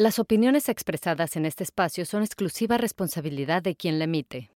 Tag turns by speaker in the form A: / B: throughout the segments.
A: Las opiniones expresadas en este espacio son exclusiva responsabilidad de quien la emite.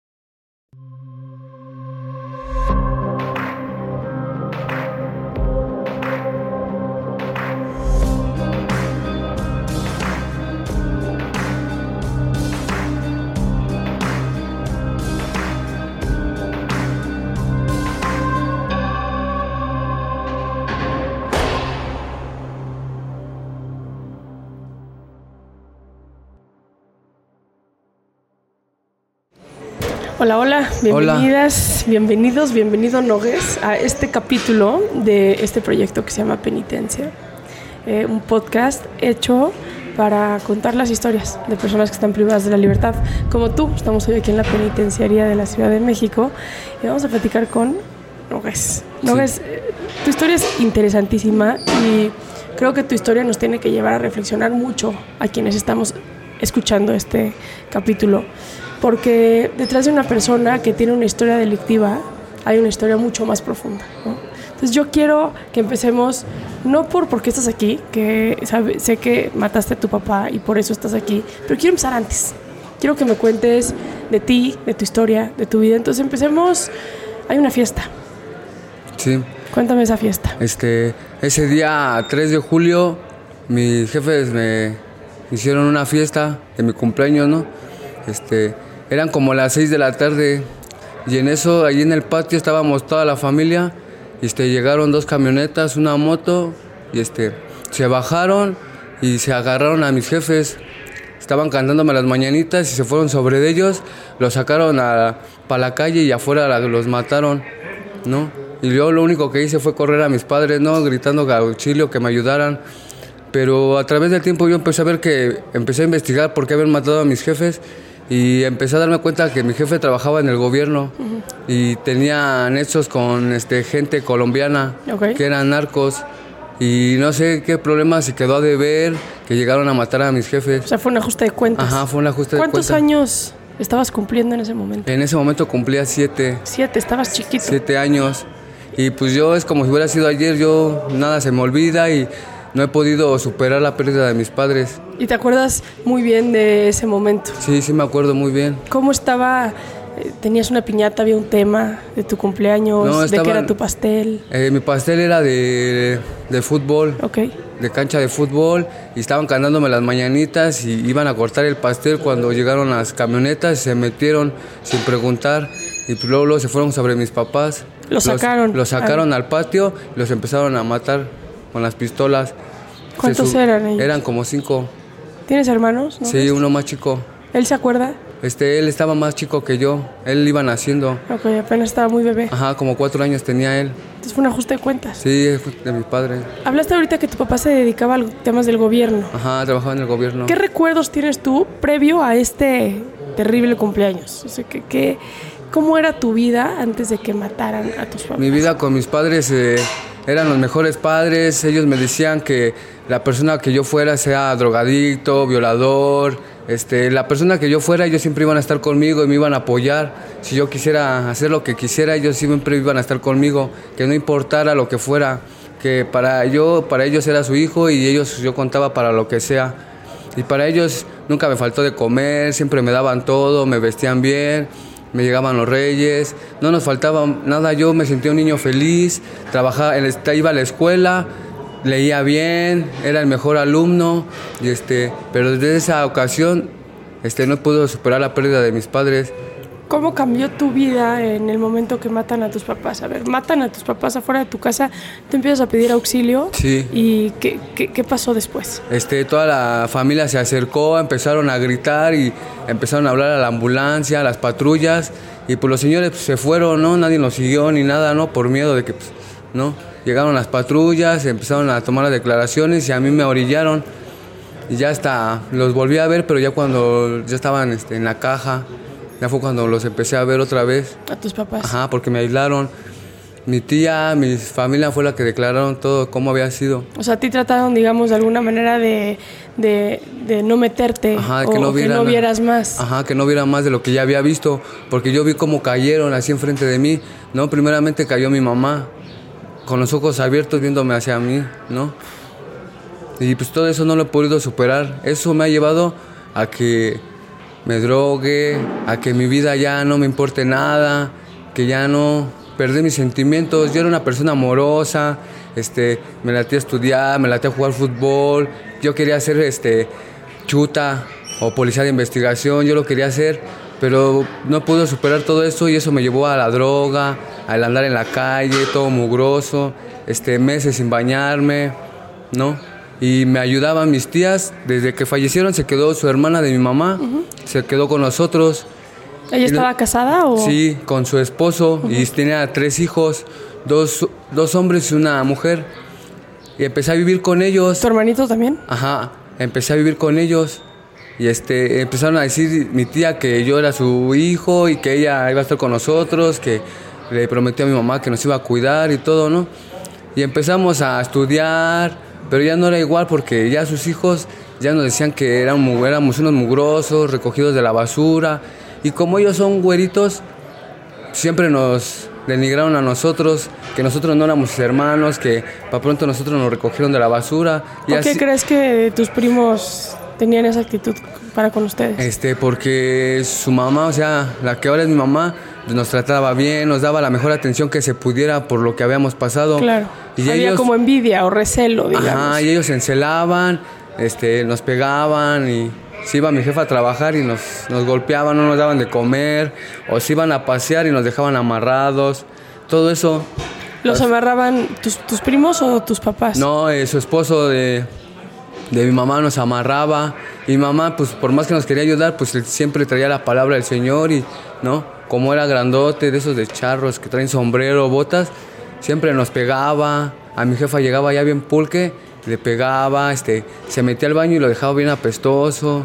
B: Hola, hola, bienvenidas, bienvenidos, bienvenido Nogues a este capítulo de este proyecto que se llama Penitencia. Eh, un podcast hecho para contar las historias de personas que están privadas de la libertad, como tú. Estamos hoy aquí en la penitenciaría de la Ciudad de México y vamos a platicar con Nogues. Nogues, eh, tu historia es interesantísima y creo que tu historia nos tiene que llevar a reflexionar mucho a quienes estamos escuchando este capítulo porque detrás de una persona que tiene una historia delictiva hay una historia mucho más profunda. Entonces yo quiero que empecemos, no por por qué estás aquí, que sé que mataste a tu papá y por eso estás aquí, pero quiero empezar antes. Quiero que me cuentes de ti, de tu historia, de tu vida. Entonces empecemos, hay una fiesta.
C: Sí.
B: Cuéntame esa fiesta.
C: Este, ese día 3 de julio, mis jefes me hicieron una fiesta de mi cumpleaños, ¿no? Este, eran como las 6 de la tarde y en eso, ahí en el patio estábamos toda la familia. Y este, llegaron dos camionetas, una moto y este, se bajaron y se agarraron a mis jefes. Estaban cantándome las mañanitas y se fueron sobre ellos. Los sacaron para la calle y afuera los mataron, ¿no? Y yo lo único que hice fue correr a mis padres, ¿no? Gritando auxilio, que me ayudaran. Pero a través del tiempo yo empecé a ver que, empecé a investigar por qué habían matado a mis jefes y empecé a darme cuenta que mi jefe trabajaba en el gobierno y tenía nexos con este, gente colombiana que eran narcos y no sé qué problema se quedó a deber que llegaron a matar a mis jefes.
B: O sea, fue un ajuste de cuentas.
C: Ajá, fue un ajuste de
B: cuentas. ¿Cuántos años estabas cumpliendo en ese momento?
C: En ese momento cumplía siete.
B: Siete, estabas chiquito.
C: Siete años. Y pues yo es como si hubiera sido ayer, yo nada se me olvida y no he podido superar la pérdida de mis padres.
B: ¿Y te acuerdas muy bien de ese momento?
C: Sí, sí me acuerdo muy bien.
B: ¿Cómo estaba? Eh, ¿Tenías una piñata? ¿Había un tema de tu cumpleaños? ¿De qué era tu pastel?
C: Eh, mi pastel era de, de fútbol.
B: Ok.
C: De cancha de fútbol. Y estaban cantándome las mañanitas y iban a cortar el pastel cuando llegaron las camionetas y se metieron sin preguntar. Y pues luego, se fueron sobre mis papás.
B: ¿Los sacaron?
C: Los sacaron al patio y los empezaron a matar con las pistolas.
B: ¿Cuántos eran ellos?
C: Eran como cinco.
B: ¿Tienes hermanos?
C: Sí, uno más chico.
B: ¿Él se acuerda?
C: Este, él estaba más chico que yo. Él iba naciendo.
B: Ok, apenas estaba muy bebé.
C: Ajá, como cuatro años tenía él.
B: Entonces fue un ajuste de cuentas.
C: Sí, de mi padre.
B: Hablaste ahorita que tu papá se dedicaba a temas del gobierno.
C: Ajá, trabajaba en el gobierno.
B: ¿Qué recuerdos tienes tú previo a este terrible cumpleaños? O sea, ¿qué, cómo era tu vida antes de que mataran a tus papás?
C: Mi vida con mis padres... Eh, eran los mejores padres, ellos me decían que la persona que yo fuera sea drogadicto, violador, este, la persona que yo fuera, ellos siempre iban a estar conmigo y me iban a apoyar. Si yo quisiera hacer lo que quisiera, ellos siempre iban a estar conmigo, que no importara lo que fuera, que para yo, para ellos era su hijo y ellos yo contaba para lo que sea. Y para ellos nunca me faltó de comer, siempre me daban todo, me vestían bien me llegaban los reyes, no nos faltaba nada, yo me sentía un niño feliz, trabajaba, iba a la escuela, leía bien, era el mejor alumno, y este, pero desde esa ocasión este, no pude superar la pérdida de mis padres.
B: ¿Cómo cambió tu vida en el momento que matan a tus papás? A ver, matan a tus papás afuera de tu casa, tú empiezas a pedir auxilio.
C: Sí.
B: ¿Y qué, qué, pasó después?
C: Este, toda la familia se acercó, empezaron a gritar y empezaron a hablar a la ambulancia, a las patrullas. Y pues los señores pues, se fueron, ¿no? Nadie nos siguió ni nada, ¿no? Por miedo de que, pues, ¿no? Llegaron las patrullas, empezaron a tomar las declaraciones y a mí me orillaron. Y ya hasta los volví a ver, pero ya cuando ya estaban este, en la caja. Ya fue cuando los empecé a ver otra vez.
B: ¿A tus papás?
C: Ajá, porque me aislaron. Mi tía, mi familia fue la que declararon todo, cómo había sido.
B: O sea, a ti trataron, digamos, de alguna manera de, de, no meterte
C: Ajá,
B: que, no que no vieras más.
C: Ajá, que no viera más de lo que ya había visto, porque yo vi cómo cayeron así enfrente de mí, ¿no? Primeramente cayó mi mamá, con los ojos abiertos viéndome hacia mí, ¿no? Y pues todo eso no lo he podido superar. Eso me ha llevado a que me drogue, a que mi vida ya no me importe nada, que ya no perdí mis sentimientos. Yo era una persona amorosa, este, me latía a estudiar, me latía a jugar fútbol. Yo quería ser este, chuta o policía de investigación, yo lo quería hacer, pero no pude superar todo eso y eso me llevó a la droga, al andar en la calle, todo mugroso, este, meses sin bañarme, ¿no? Y me ayudaban mis tías, desde que fallecieron se quedó su hermana de mi mamá, se quedó con nosotros.
B: ¿Ella estaba casada o...?
C: Sí, con su esposo y tenía tres hijos, dos, dos hombres y una mujer. Y empecé a vivir con ellos.
B: ¿Tu hermanito también?
C: Ajá, empecé a vivir con ellos. Y este, empezaron a decir mi tía que yo era su hijo y que ella iba a estar con nosotros, que le prometió a mi mamá que nos iba a cuidar y todo, ¿no? Y empezamos a estudiar, pero ya no era igual porque ya sus hijos ya nos decían que éramos, éramos unos mugrosos, recogidos de la basura. Y como ellos son güeritos, siempre nos denigraron a nosotros, que nosotros no éramos hermanos, que para pronto nosotros nos recogieron de la basura.
B: ¿Por qué crees que tus primos tenían esa actitud para con ustedes?
C: Este, porque su mamá, o sea, la que ahora es mi mamá, nos trataba bien, nos daba la mejor atención que se pudiera por lo que habíamos pasado.
B: Claro. Y Había como envidia o recelo, digamos.
C: Ajá, y ellos se encelaban, este, nos pegaban y se iba mi jefa a trabajar y nos, nos golpeaban, no nos daban de comer, o se iban a pasear y nos dejaban amarrados. Todo eso.
B: ¿Los amarraban tus, tus primos o tus papás?
C: No, eh, su esposo de, de mi mamá nos amarraba. Y mi mamá, pues por más que nos quería ayudar, pues siempre traía la palabra del Señor y, ¿no? Como era grandote, de esos de charros que traen sombrero, botas, siempre nos pegaba. A mi jefa llegaba ya bien pulque, le pegaba, este, se metía al baño y lo dejaba bien apestoso.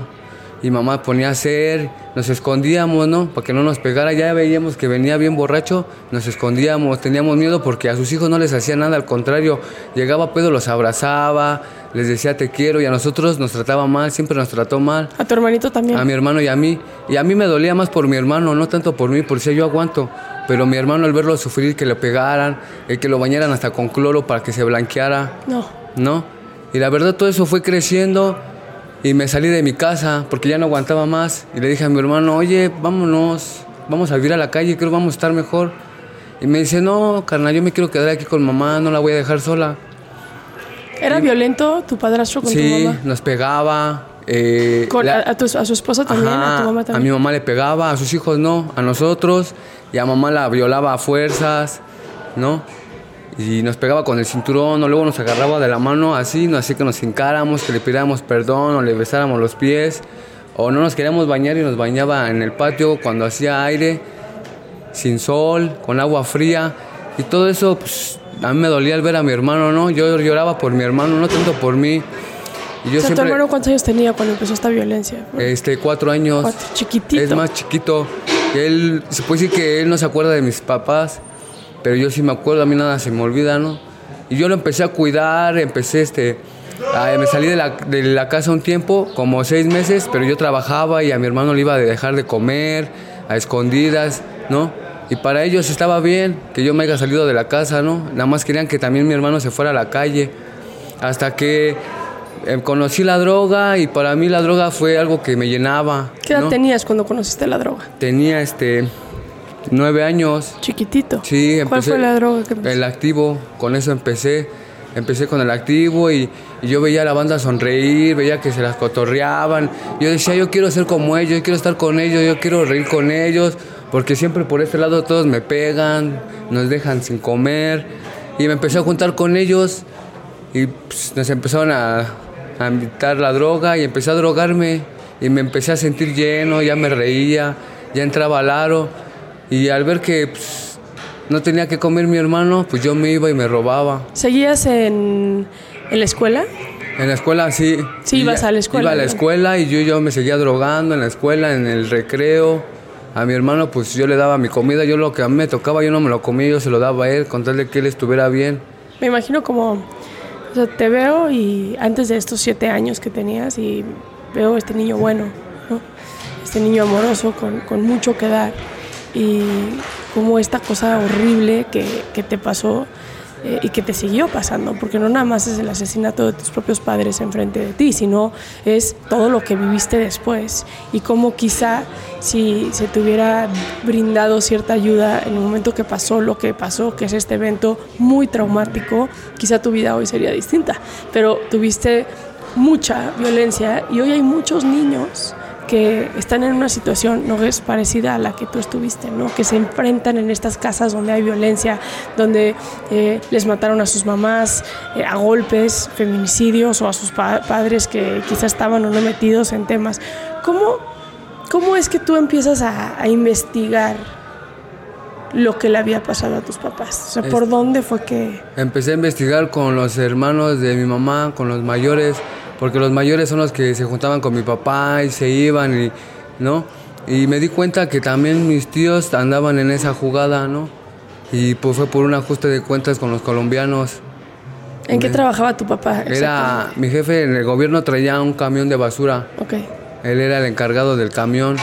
C: Y mamá ponía a hacer, nos escondíamos, ¿no? Para que no nos pegara. Ya veíamos que venía bien borracho, nos escondíamos, teníamos miedo porque a sus hijos no les hacía nada, al contrario, llegaba pedo, los abrazaba, les decía te quiero y a nosotros nos trataba mal, siempre nos trató mal.
B: ¿A tu hermanito también?
C: A mi hermano y a mí. Y a mí me dolía más por mi hermano, no tanto por mí, por si yo aguanto. Pero mi hermano al verlo sufrir, que le pegaran, el que lo bañaran hasta con cloro para que se blanqueara.
B: No.
C: ¿No? Y la verdad todo eso fue creciendo y me salí de mi casa porque ya no aguantaba más. Y le dije a mi hermano, oye, vámonos, vamos a vivir a la calle, creo que vamos a estar mejor. Y me dice, no, carnal, yo me quiero quedar aquí con mamá, no la voy a dejar sola.
B: ¿Era violento tu padrastro con
C: tu
B: mamá?
C: Sí, nos pegaba. Eh,
B: a, su esposa también? ¿A tu mamá también?
C: A mi mamá le pegaba, a sus hijos no, a nosotros. Y a mamá la violaba a fuerzas, ¿no? Y nos pegaba con el cinturón o luego nos agarraba de la mano así, así que nos hincáramos, que le pidiéramos perdón o le besáramos los pies o no nos queríamos bañar y nos bañaba en el patio cuando hacía aire, sin sol, con agua fría y todo eso pues, a mí me dolía al ver a mi hermano, ¿no? Yo lloraba por mi hermano, no tanto por mí.
B: Y yo ¿Tu hermano cuántos años tenía cuando empezó esta violencia?
C: Este, cuatro años.
B: Cuatro, chiquitito.
C: Es más chiquito. Él, se puede decir que él no se acuerda de mis papás pero yo sí me acuerdo, a mí nada se me olvida, ¿no? Y yo lo empecé a cuidar, empecé este... me salí de la, de la, casa un tiempo, como seis meses, pero yo trabajaba y a mi hermano le iba a dejar de comer, a escondidas, ¿no? Y para ellos estaba bien que yo me haya salido de la casa, ¿no? Nada más querían que también mi hermano se fuera a la calle. Hasta que eh, conocí la droga y para mí la droga fue algo que me llenaba.
B: ¿Qué edad tenías cuando conociste la droga?
C: Tenía este Nueve años.
B: Chiquitito.
C: Sí, empecé.
B: ¿Cuál fue la droga que empecé?
C: El activo, con eso empecé. Empecé con el activo y, yo veía a la banda sonreír, veía que se las cotorreaban. Yo decía, yo quiero ser como ellos, yo quiero estar con ellos, yo quiero reír con ellos, porque siempre por este lado todos me pegan, nos dejan sin comer. Y me empecé a juntar con ellos y pues, nos empezaron a, a invitar la droga y empecé a drogarme y me empecé a sentir lleno, ya me reía, ya entraba al aro y al ver que pues, no tenía que comer mi hermano, pues yo me iba y me robaba.
B: ¿Seguías en, en la escuela?
C: En la escuela sí.
B: Sí, ibas a la escuela.
C: Iba a la escuela y yo, yo me seguía drogando en la escuela, en el recreo. A mi hermano pues yo le daba mi comida, yo lo que a mí me tocaba yo no me lo comía, yo se lo daba a él con tal de que él estuviera bien.
B: Me imagino como, o sea, te veo y antes de estos siete años que tenías y veo este niño bueno, ¿no? este niño amoroso con, con mucho que dar y como esta cosa horrible que, que te pasó eh, y que te siguió pasando, porque no nada más es el asesinato de tus propios padres enfrente de ti, sino es todo lo que viviste después. Y cómo quizá si se te hubiera brindado cierta ayuda en el momento que pasó lo que pasó, que es este evento muy traumático, quizá tu vida hoy sería distinta, pero tuviste mucha violencia y hoy hay muchos niños que están en una situación no es parecida a la que tú estuviste, ¿no? que se enfrentan en estas casas donde hay violencia, donde eh, les mataron a sus mamás eh, a golpes, feminicidios o a sus padres que quizás estaban o no metidos en temas. ¿Cómo, cómo es que tú empiezas a, investigar lo que le había pasado a tus papás? O sea, ¿por dónde fue que...?
C: Empecé a investigar con los hermanos de mi mamá, con los mayores, porque los mayores son los que se juntaban con mi papá y se iban, y, ¿no? Y me di cuenta que también mis tíos andaban en esa jugada, ¿no? Y pues fue por un ajuste de cuentas con los colombianos.
B: ¿En qué trabajaba tu papá?
C: Era, mi jefe en el gobierno traía un camión de basura.
B: Ok.
C: Él era el encargado del camión,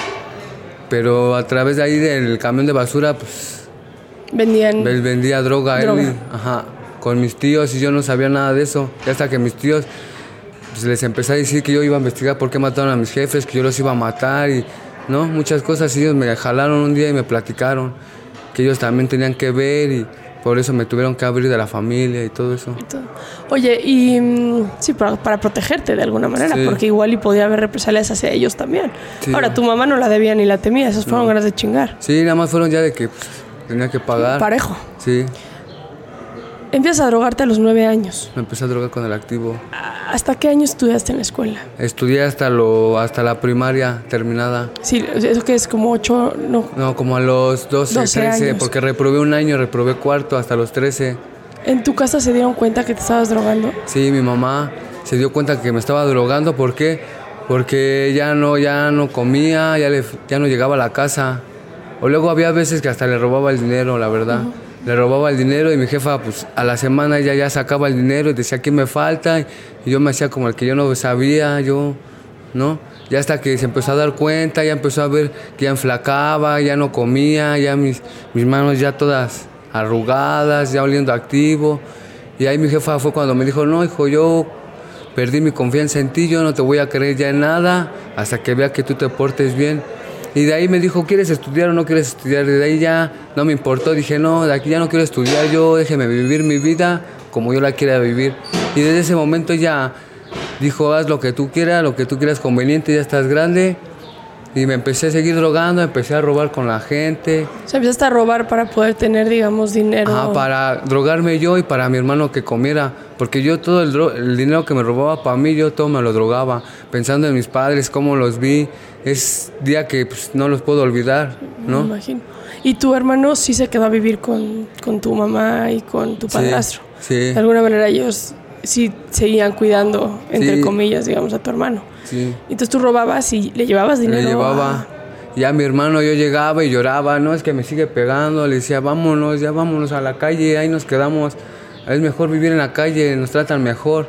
C: pero a través de ahí del camión de basura, pues...
B: Vendían...
C: Vendía droga, Él, ajá, con mis tíos y yo no sabía nada de eso. Hasta que mis tíos pues les empecé a decir que yo iba a investigar por qué mataron a mis jefes, que yo los iba a matar y, ¿no? Muchas cosas. Y ellos me jalaron un día y me platicaron que ellos también tenían que ver y por eso me tuvieron que abrir de la familia y todo eso.
B: Oye, y mm, sí, para, protegerte de alguna manera, porque igual y podía haber represalias hacia ellos también. Ahora, tu mamá no la debía ni la temía, esas fueron ganas de chingar.
C: Sí, nada más fueron ya de que pues, tenía que pagar.
B: Parejo.
C: Sí.
B: Empiezas a drogarte a los nueve años.
C: Me empecé a drogar con el activo.
B: ¿Hasta qué año estudiaste en la escuela?
C: Estudié hasta lo hasta la primaria terminada.
B: Sí, eso que es como ocho, no.
C: No, como a los 12, 13, porque reprobé un año, reprobé cuarto hasta los 13.
B: ¿En tu casa se dieron cuenta que te estabas drogando?
C: Sí, mi mamá se dio cuenta que me estaba drogando, ¿por qué? Porque ya no ya no comía, ya ya no llegaba a la casa. O luego había veces que hasta le robaba el dinero, la verdad le robaba el dinero y mi jefa pues a la semana ella ya sacaba el dinero y decía que me falta y yo me hacía como el que yo no sabía, yo, ¿no? Ya hasta que se empezó a dar cuenta, ya empezó a ver que ya enflacaba, ya no comía, ya mis, mis manos ya todas arrugadas, ya oliendo activo. Y ahí mi jefa fue cuando me dijo, no, hijo, yo perdí mi confianza en ti, yo no te voy a creer ya en nada hasta que vea que tú te portes bien. Y de ahí me dijo, ¿quieres estudiar o no quieres estudiar? Y de ahí ya no me importó. Dije, no, de aquí ya no quiero estudiar, yo déjeme vivir mi vida como yo la quiera vivir. Y desde ese momento ya dijo, haz lo que tú quieras, lo que tú quieras conveniente, ya estás grande. Y me empecé a seguir drogando, empecé a robar con la gente.
B: O sea, empezaste a robar para poder tener, digamos, dinero.
C: Ah, para drogarme yo y para mi hermano que comiera. Porque yo todo el, el dinero que me robaba para mí, yo todo me lo drogaba. Pensando en mis padres, cómo los vi es día que pues, no los puedo olvidar, ¿no?
B: Me imagino. ¿Y tu hermano sí se quedó a vivir con, tu mamá y con tu padrastro?
C: Sí,
B: De alguna manera ellos sí seguían cuidando, entre comillas, digamos, a tu hermano.
C: Sí.
B: Entonces tú robabas y le llevabas dinero.
C: Le llevaba. Ya mi hermano yo llegaba y lloraba, no, es que me sigue pegando, le decía, vámonos, ya vámonos a la calle, ahí nos quedamos, es mejor vivir en la calle, nos tratan mejor.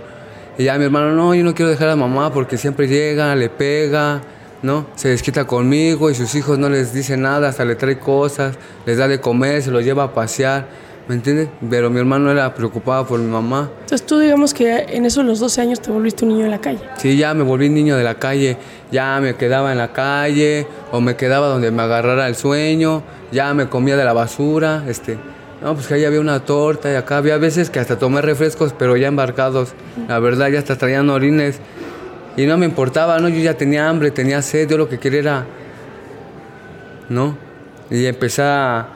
C: Y ya mi hermano, no, yo no quiero dejar a mamá porque siempre llega, le pega, ¿no? Se desquita conmigo y sus hijos no les dice nada, hasta le trae cosas, les da de comer, se los lleva a pasear, ¿me entiendes? Pero mi hermano era preocupado por mi mamá.
B: Entonces tú digamos que en esos los 12 años te volviste un niño de la calle.
C: Sí, ya me volví niño de la calle, ya me quedaba en la calle o me quedaba donde me agarrara el sueño, ya me comía de la basura, este... No, pues que ahí había una torta y acá había veces que hasta tomé refrescos, pero ya embarcados. La verdad, ya hasta traían orines y no me importaba, ¿no? Yo ya tenía hambre, tenía sed, yo lo que quería era, ¿no? Y empecé a,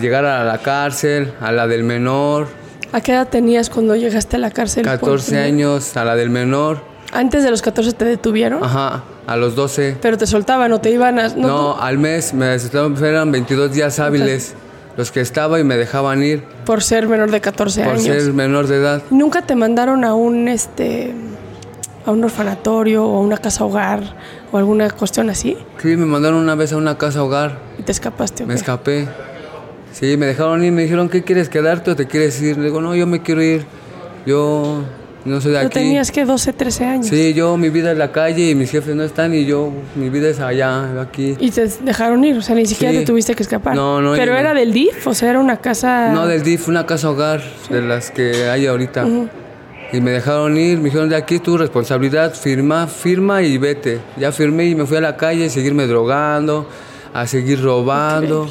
C: llegar a la cárcel, a la del menor.
B: ¿A qué edad tenías cuando llegaste a la cárcel?
C: 14 años, a la del menor.
B: ¿Antes de los 14 te detuvieron?
C: Ajá, a los 12.
B: ¿Pero te soltaban o te iban a...?
C: No, al mes, me eran 22 días hábiles. Los que estaba y me dejaban ir.
B: Por ser menor de 14 años.
C: Por ser menor de edad.
B: ¿Nunca te mandaron a un, este a un orfanatorio o a una casa hogar o alguna cuestión así?
C: Sí, me mandaron una vez a una casa hogar.
B: ¿Y te escapaste?
C: Me escapé. Sí, me dejaron ir, me dijeron, ¿qué quieres quedarte o te quieres ir? Le digo, no, yo me quiero ir. Yo no soy de
B: ¿Tú
C: aquí.
B: tenías que 12, 13 años?
C: Sí, yo mi vida es la calle y mis jefes no están y yo mi vida es allá, aquí.
B: Y te dejaron ir, o sea, ni siquiera
C: Sí.
B: te tuviste que escapar.
C: No, no,
B: Pero
C: no.
B: era del DIF, o sea, era una casa...
C: No del DIF, una casa hogar de las que hay ahorita. Y me dejaron ir, me dijeron de aquí tu responsabilidad, firma, firma y vete. Ya firmé y me fui a la calle a seguirme drogando, a seguir robando,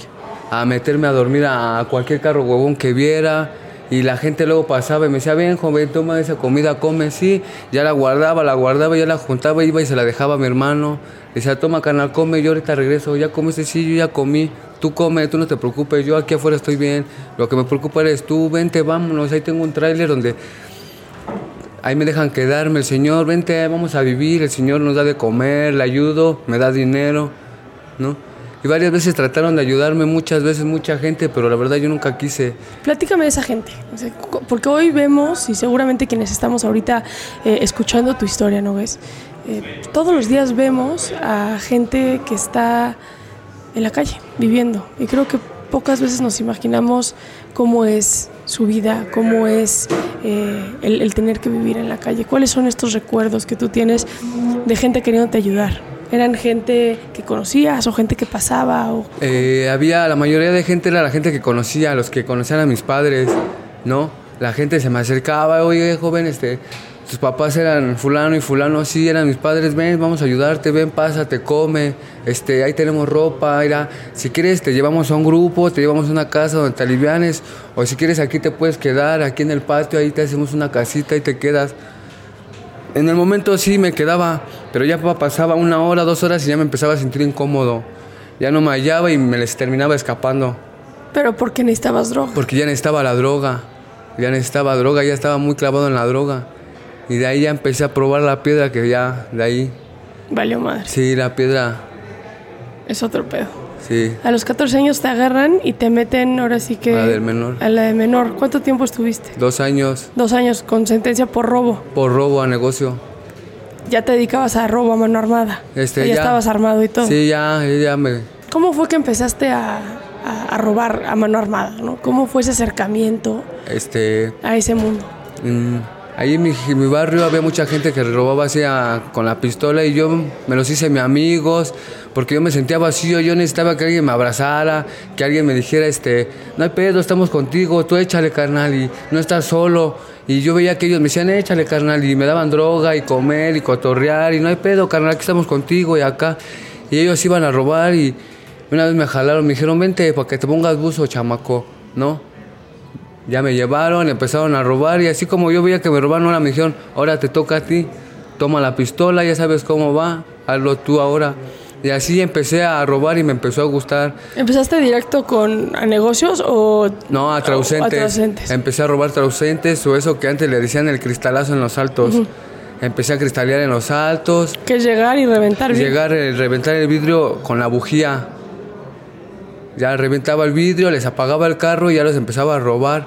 C: a meterme a dormir a cualquier carro huevón que viera. Y la gente luego pasaba y me decía, ven joven, toma esa comida, come, sí. Ya la guardaba, la guardaba, ya la juntaba, iba y se la dejaba a mi hermano. Le decía, toma canal, come, yo ahorita regreso, ya comiste, sí, yo ya comí. Tú come, tú no te preocupes, yo aquí afuera estoy bien. Lo que me preocupa eres tú, vente, vámonos, ahí tengo un tráiler donde ahí me dejan quedarme, el Señor, vente, vamos a vivir, el Señor nos da de comer, le ayudo, me da dinero, ¿no? Y varias veces trataron de ayudarme, muchas veces, mucha gente, pero la verdad yo nunca quise.
B: Platícame de esa gente, porque hoy vemos, y seguramente quienes estamos ahorita eh, escuchando tu historia, ¿no ves? Eh, todos los días vemos a gente que está en la calle, viviendo, y creo que pocas veces nos imaginamos cómo es su vida, cómo es eh, el, el tener que vivir en la calle. ¿Cuáles son estos recuerdos que tú tienes de gente queriéndote ayudar? ¿Eran gente que conocías o gente que pasaba? O...
C: Eh, había, la mayoría de gente era la gente que conocía, los que conocían a mis padres, ¿no? La gente se me acercaba, oye, joven, este, tus papás eran fulano y fulano, sí, eran mis padres, ven, vamos a ayudarte, ven, pásate, come, este, ahí tenemos ropa, mira, si quieres te llevamos a un grupo, te llevamos a una casa donde te alivianes, o si quieres aquí te puedes quedar, aquí en el patio, ahí te hacemos una casita y te quedas. En el momento sí me quedaba, pero ya pasaba una hora, dos horas y ya me empezaba a sentir incómodo. Ya no me hallaba y me les terminaba escapando.
B: Pero porque necesitabas droga.
C: Porque ya necesitaba la droga. Ya necesitaba droga, ya estaba muy clavado en la droga. Y de ahí ya empecé a probar la piedra que ya, de ahí.
B: Valió madre.
C: Sí, la piedra,
B: Es otro pedo.
C: Sí.
B: A los 14 años te agarran y te meten ahora sí que...
C: A la del menor.
B: A la de menor. ¿Cuánto tiempo estuviste?
C: Dos años
B: Dos años con sentencia por robo.
C: por robo a negocio.
B: Ya te dedicabas a robo a mano armada.
C: Este,
B: ya,
C: ya-
B: estabas armado y todo.
C: Sí, ya, ya me,
B: ¿Cómo fue que empezaste a, a- a robar a mano armada? ¿no? ¿Cómo fue ese acercamiento
C: este,
B: a ese mundo?
C: Mm, Ahí en mi, mi barrio había mucha gente que robaba así a- con la pistola y yo me los hice mis amigos porque yo me sentía vacío, yo necesitaba que alguien me abrazara, que alguien me dijera, este, no hay pedo, estamos contigo, tú échale carnal y no estás solo. Y yo veía que ellos me decían, échale carnal y me daban droga y comer y cotorrear y no hay pedo carnal, aquí estamos contigo y acá. Y ellos iban a robar y una vez me jalaron, me dijeron, vente para que te pongas buzo, chamaco, ¿no? Ya me llevaron, empezaron a robar y así como yo veía que me robaron, ahora me dijeron, ahora te toca a ti, toma la pistola, ya sabes cómo va, hazlo tú ahora. Y así empecé a robar y me empezó a gustar.
B: ¿Empezaste directo con a negocios o...?
C: No, a traucentes. Empecé a robar traucentes o eso que antes le decían el cristalazo en los altos. Empecé a cristalear en los altos,
B: Que es llegar y reventar
C: llegar, eh, reventar el vidrio con la bujía. Ya reventaba el vidrio, les apagaba el carro y ya los empezaba a robar.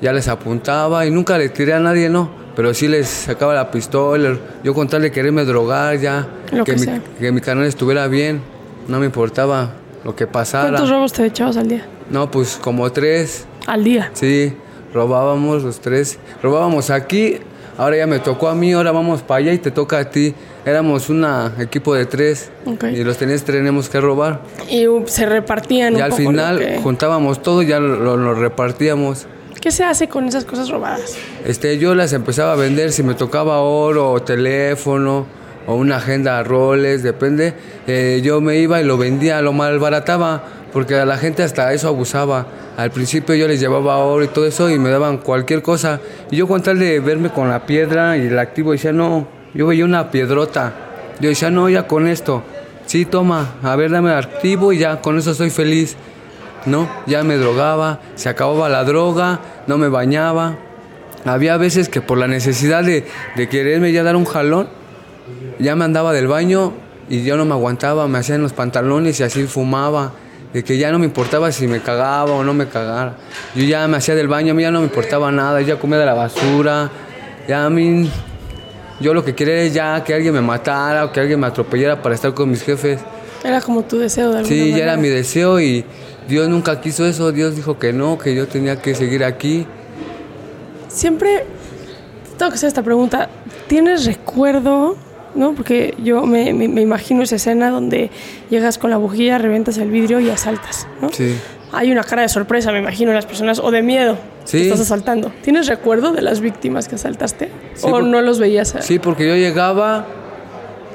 C: Ya les apuntaba y nunca le tiré a nadie, no. Pero sí les sacaba la pistola. Yo con tal de quererme drogar ya.
B: Lo que
C: mi, que mi canal estuviera bien. No me importaba lo que pasara.
B: ¿Cuántos robos te echabas al día?
C: No, pues como tres.
B: Al día.
C: Sí, robábamos los tres. Robábamos aquí, ahora ya me tocó a mí, ahora vamos para allá y te toca a ti. Éramos un equipo de tres
B: Ok.
C: y los tenías tenemos que robar.
B: Y uh, se repartían
C: Y
B: un
C: al
B: poco lo
C: final
B: que-
C: juntábamos todo y ya lo, lo repartíamos.
B: ¿Qué se hace con esas cosas robadas?
C: Este, yo las empezaba a vender si me tocaba oro o teléfono o una agenda roles, depende. Eh, yo me iba y lo vendía, lo malbarataba, porque a la gente hasta eso abusaba. Al principio yo les llevaba oro y todo eso y me daban cualquier cosa. Y yo con tal de verme con la piedra y el activo decía, no, yo veía una piedrota. Yo decía, no, ya con esto. Sí, toma, a ver, dame el activo y ya, con eso soy feliz. ¿no? Ya me drogaba, se acababa la droga, no me bañaba. Había veces que por la necesidad de, de quererme ya dar un jalón, ya me andaba del baño y yo no me aguantaba, me hacían los pantalones y así fumaba. De que ya no me importaba si me cagaba o no me cagara. Yo ya me hacía del baño, a mí ya no me importaba nada, ya comía de la basura. Ya a mí, yo lo que quería es ya que alguien me matara o que alguien me atropellara para estar con mis jefes.
B: Era como tu deseo de alguna
C: Sí, ya era mi deseo y Dios nunca quiso eso. Dios dijo que no, que yo tenía que seguir aquí.
B: Siempre tengo que hacer esta pregunta. ¿Tienes recuerdo, no? Porque yo me, me, me imagino esa escena donde llegas con la bujía, reventas el vidrio y asaltas, ¿no?
C: Sí.
B: Hay una cara de sorpresa, me imagino, en las personas, o de miedo. que
C: Sí.
B: Estás asaltando. ¿Tienes recuerdo de las víctimas que asaltaste?
C: Sí,
B: ¿O
C: por-
B: no los veías? a-
C: Sí, porque yo llegaba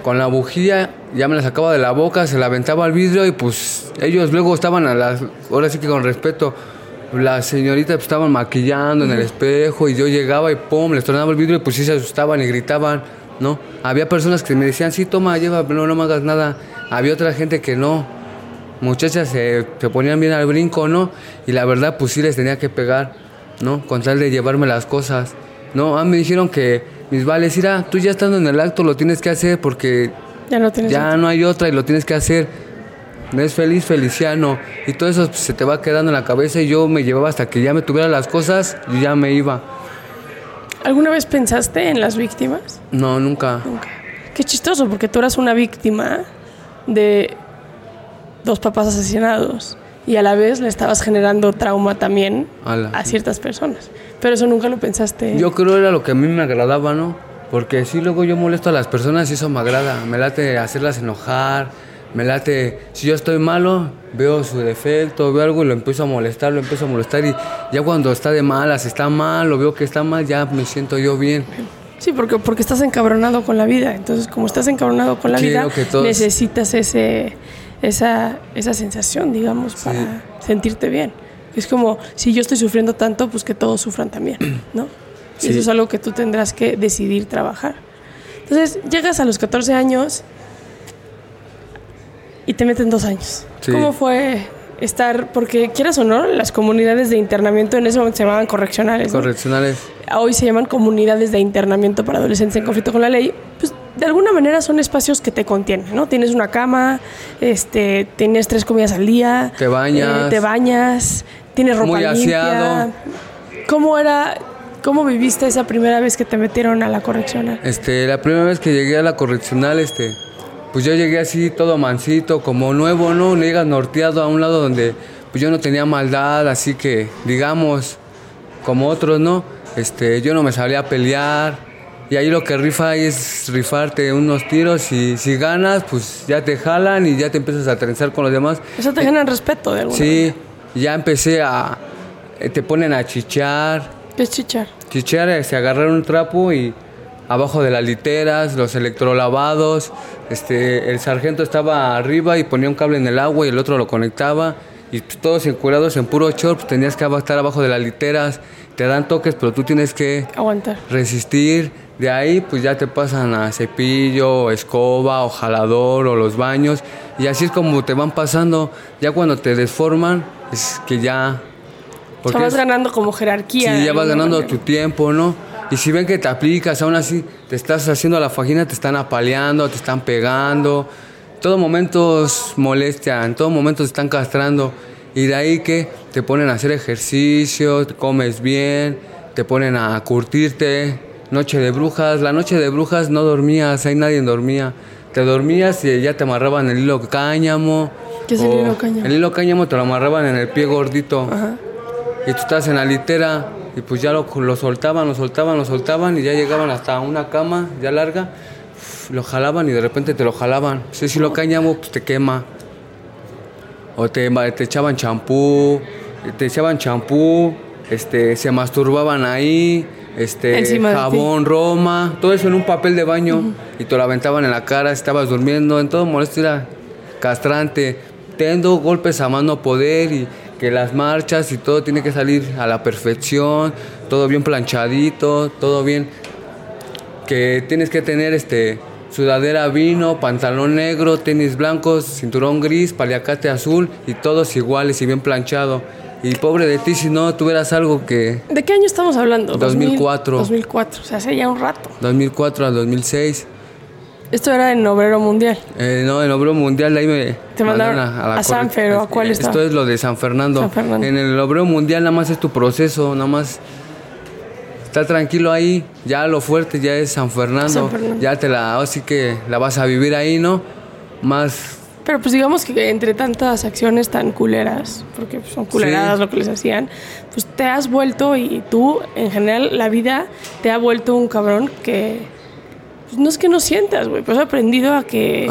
C: con la bujía, ya me la sacaba de la boca, se la aventaba al vidrio y pues ellos luego estaban a las, ahora sí que con respeto, las señoritas pues, estaban maquillando en el espejo y yo llegaba y pum, les tornaba el vidrio y pues sí se asustaban y gritaban, ¿no? Había personas que me decían, sí, toma, lleva, no, no me hagas nada. Había otra gente que no. Muchachas se, se ponían bien al brinco, ¿no? Y la verdad, pues sí les tenía que pegar, ¿no? Con tal de llevarme las cosas. No, ah, me dijeron que mis vales, mira, tú ya estando en el acto lo tienes que hacer porque
B: Ya no tienes.
C: ya no hay otra y lo tienes que hacer. No es feliz, feliciano. Y todo eso pues, se te va quedando en la cabeza y yo me llevaba hasta que ya me tuviera las cosas y ya me iba.
B: ¿Alguna vez pensaste en las víctimas?
C: No, nunca.
B: Nunca. Qué chistoso, porque tú eras una víctima de dos papás asesinados y a la vez le estabas generando trauma también
C: Ala.
B: a ciertas personas. Pero eso nunca lo pensaste.
C: Yo creo era lo que a mí me agradaba, ¿no? Porque si luego yo molesto a las personas y eso me agrada. Me late hacerlas enojar, me late... Si yo estoy malo, veo su defecto, veo algo y lo empiezo a molestar, lo empiezo a molestar y ya cuando está de malas, está mal, o veo que está mal, ya me siento yo bien.
B: Sí, porque, porque estás encabronado con la vida. Entonces, como estás encabronado con la
C: Quiero
B: vida, necesitas ese, esa, esa sensación, digamos, para sentirte bien. Es como, si yo estoy sufriendo tanto, pues que todos sufran también, ¿no?
C: Sí.
B: Eso es algo que tú tendrás que decidir trabajar. Entonces, llegas a los 14 años y te meten dos años.
C: Sí.
B: ¿Cómo fue estar? Porque quieras o no, las comunidades de internamiento en ese momento se llamaban correccionales. ¿no?
C: Correccionales.
B: hoy se llaman comunidades de internamiento para adolescentes en conflicto con la ley, pues de alguna manera son espacios que te contienen, ¿no? Tienes una cama, este, tienes tres comidas al día,
C: Te bañas.
B: eh, te bañas, tienes ropa
C: Muy
B: limpia. ¿Cómo era, cómo viviste esa primera vez que te metieron a la correccional?
C: Este, la primera vez que llegué a la correccional, este, pues yo llegué así todo mansito, como nuevo, ¿no? Llegas norteado a un lado donde pues yo no tenía maldad, así que, digamos, como otros, ¿no? Este, yo no me sabía pelear. Y ahí lo que rifa es rifarte unos tiros y si ganas, pues ya te jalan y ya te empiezas a trenzar con los demás.
B: Eso te genera respeto de alguna
C: Sí,
B: manera.
C: ya empecé a... eh, Te ponen a chichar,
B: ¿Qué es chichar?
C: chichar, este, agarrar un trapo y abajo de las literas, los electrolavados, este, el sargento estaba arriba y ponía un cable en el agua y el otro lo conectaba y todos encurados en puro short, pues, tenías que estar abajo de las literas, te dan toques, pero tú tienes que
B: Aguantar.
C: resistir. De ahí pues ya te pasan a cepillo, escoba o jalador o los baños y así es como te van pasando. Ya cuando te desforman es que ya...
B: Sea, vas
C: es-
B: ganando como jerarquía.
C: Sí, ya vas ganando
B: manera.
C: tu tiempo, ¿no? Y si ven que te aplicas, aún así te estás haciendo la fajina, te están apaleando, te están pegando. Todo momento es molestia, en todo momento te están castrando. Y de ahí que te ponen a hacer ejercicio, te comes bien, te ponen a curtirte. Noche de brujas, la noche de brujas no dormías, ahí nadie dormía. Te dormías y ya te amarraban el hilo cáñamo.
B: ¿Qué es el hilo cáñamo?
C: El hilo cáñamo te lo amarraban en el pie gordito.
B: Ajá.
C: Y tú estás en la litera y pues ya lo, lo soltaban, lo soltaban, lo soltaban y ya llegaban hasta una cama ya larga, lo jalaban y de repente te lo jalaban. Si lo cáñamo, pues te quema. O te, te echaban champú, te echaban champú, este, se masturbaban ahí, este,
B: Encima
C: jabón, Roma, todo eso en un papel de baño. Y te lo aventaban en la cara, estabas durmiendo, en todo molesto era castrante, teniendo golpes a mano poder y que las marchas y todo tiene que salir a la perfección, todo bien planchadito, todo bien. Que tienes que tener este sudadera vino, pantalón negro, tenis blancos, cinturón gris, paliacate azul y todos iguales y bien planchado. Y pobre de ti si no tuvieras algo que
B: ¿De qué año estamos hablando?
C: 2004.
B: 2004, o sea, hace ya un rato.
C: 2004 al 2006,
B: Esto era en Obrero Mundial.
C: eh, no, en Obrero Mundial ahí me
B: Te mandaron a ¿o a cuál
C: Esto
B: estaba?
C: es lo de San Fernando.
B: San Fernando.
C: En el Obrero Mundial nada más es tu proceso, nada más está tranquilo ahí, ya lo fuerte ya es San Fernando,
B: San Fernando.
C: ya te la, así que la vas a vivir ahí, ¿no? Más
B: Pero pues digamos que entre tantas acciones tan culeras, porque son culeradas lo que les hacían, pues te has vuelto y tú, en general, la vida te ha vuelto un cabrón que pues, no es que no sientas, güey, pues has aprendido a que